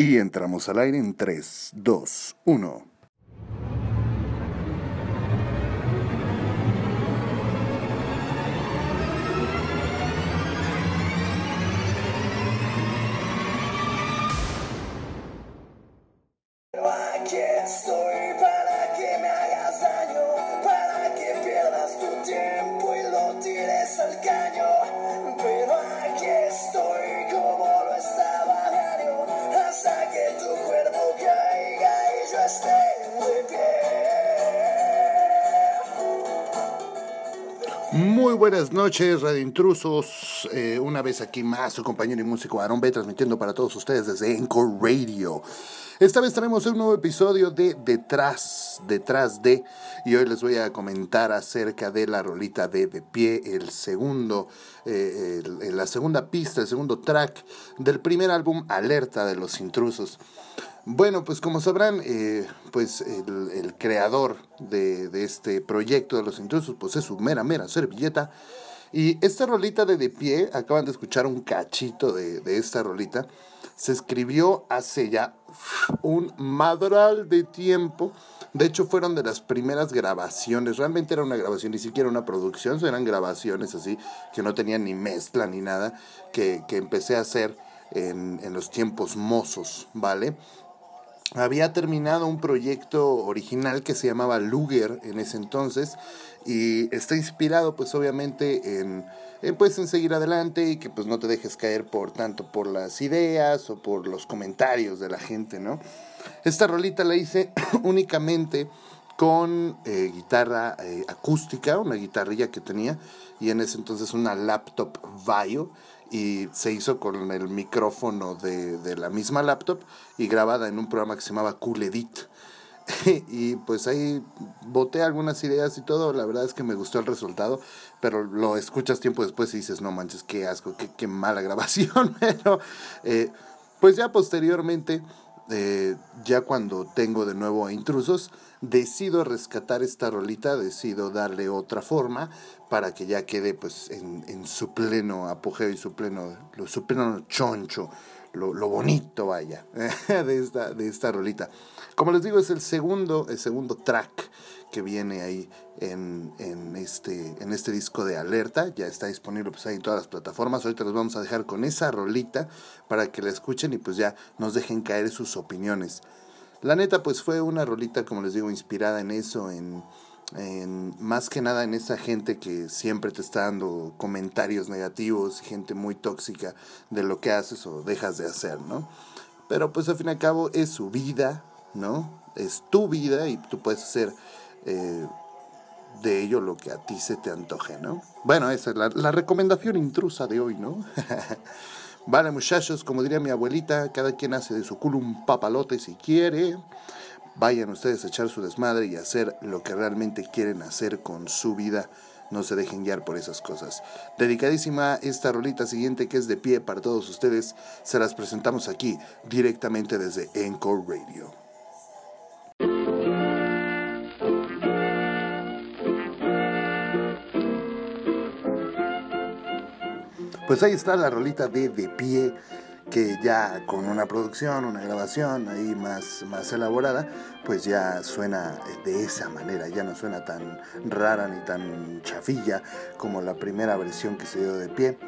Y entramos al aire en 3, 2, 1. Muy buenas noches, Radio Intrusos. Eh, una vez aquí más, su compañero y músico Aaron B. transmitiendo para todos ustedes desde Encore Radio. Esta vez tenemos un nuevo episodio de Detrás, Detrás de, y hoy les voy a comentar acerca de la rolita de De Pie, el segundo, eh, la segunda pista, el segundo track del primer álbum Alerta de los Intrusos. Bueno, pues como sabrán, eh, pues el, creador de, de este proyecto de los intrusos, pues es su mera, mera servilleta. Y esta rolita de De Pie, acaban de escuchar un cachito de, de esta rolita, se escribió hace ya un madral de tiempo. De hecho, fueron de las primeras grabaciones. Realmente era una grabación, ni siquiera una producción, eran grabaciones así, que no tenían ni mezcla ni nada, que, que empecé a hacer en, en los tiempos mozos, ¿vale? Había terminado un proyecto original que se llamaba Luger en ese entonces y está inspirado pues obviamente en, pues en seguir adelante y que pues no te dejes caer por tanto por las ideas o por los comentarios de la gente, ¿no? Esta rolita la hice únicamente con eh, guitarra eh, acústica, una guitarrilla que tenía y en ese entonces una laptop Vaio y se hizo con el micrófono de, de la misma laptop y grabada en un programa que se llamaba Cool Edit. y pues ahí boté algunas ideas y todo, la verdad es que me gustó el resultado, pero lo escuchas tiempo después y dices, no manches, qué asco, qué, qué mala grabación, pero eh, pues ya posteriormente, eh, ya cuando tengo de nuevo a intrusos, decido rescatar esta rolita, decido darle otra forma para que ya quede pues en, en su pleno apogeo y su pleno, lo- su pleno choncho, lo, bonito vaya, de esta, de esta rolita. Como les digo, es el segundo, el segundo track que viene ahí en, en, este, en este disco de alerta. Ya está disponible pues ahí en todas las plataformas. Ahorita los vamos a dejar con esa rolita para que la escuchen y pues ya nos dejen caer sus opiniones. La neta, pues fue una rolita, como les digo, inspirada en eso, en, más que nada en esa gente que siempre te está dando comentarios negativos, gente muy tóxica de lo que haces o dejas de hacer, ¿no? Pero pues al fin y al cabo es su vida, ¿no? Es tu vida y tú puedes hacer eh, de ello lo que a ti se te antoje, ¿no? Bueno, esa es la recomendación intrusa de hoy, ¿no? vale, muchachos, como diría mi abuelita, cada quien hace de su culo un papalote si quiere. Vayan ustedes a echar su desmadre y hacer lo que realmente quieren hacer con su vida. No se dejen guiar por esas cosas. Dedicadísima esta rolita siguiente que es de pie para todos ustedes. Se las presentamos aquí directamente desde Encore Radio. Pues ahí está la rolita de De Pie, que ya con una producción, una grabación ahí más, más elaborada, pues ya suena de esa manera, ya no suena tan rara ni tan chafilla como la primera versión que se dio de pie.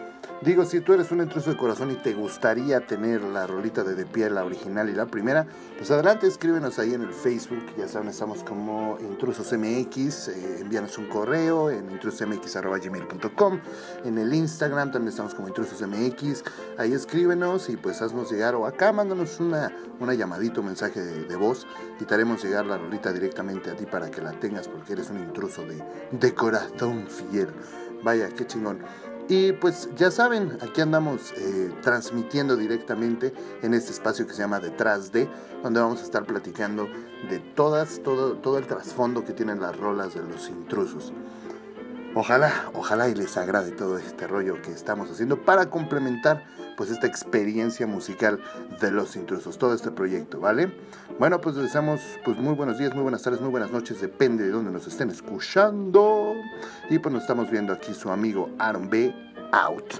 Digo, si tú eres un intruso de corazón y te gustaría tener la rolita de De Pie, la original y la primera, pues adelante, escríbenos ahí en el Facebook, ya saben, estamos como Intrusos MX, eh, envíanos un correo en intrusosmx.gmail.com, en el Instagram también estamos como Intrusos MX, ahí escríbenos y pues haznos llegar, o acá mándanos una, una llamadita, un mensaje de, de voz y te haremos llegar la rolita directamente a ti para que la tengas porque eres un intruso de, de corazón fiel. Vaya, qué chingón. Y pues ya saben, aquí andamos eh, transmitiendo directamente en este espacio que se llama Detrás de, donde vamos a estar platicando de todas, todo, todo el trasfondo que tienen las rolas de los intrusos. Ojalá, ojalá y les agrade todo este rollo que estamos haciendo para complementar pues esta experiencia musical de los intrusos, todo este proyecto, ¿vale? Bueno, pues les deseamos pues muy buenos días, muy buenas tardes, muy buenas noches, depende de dónde nos estén escuchando. Y pues nos estamos viendo aquí su amigo Aaron B. Out.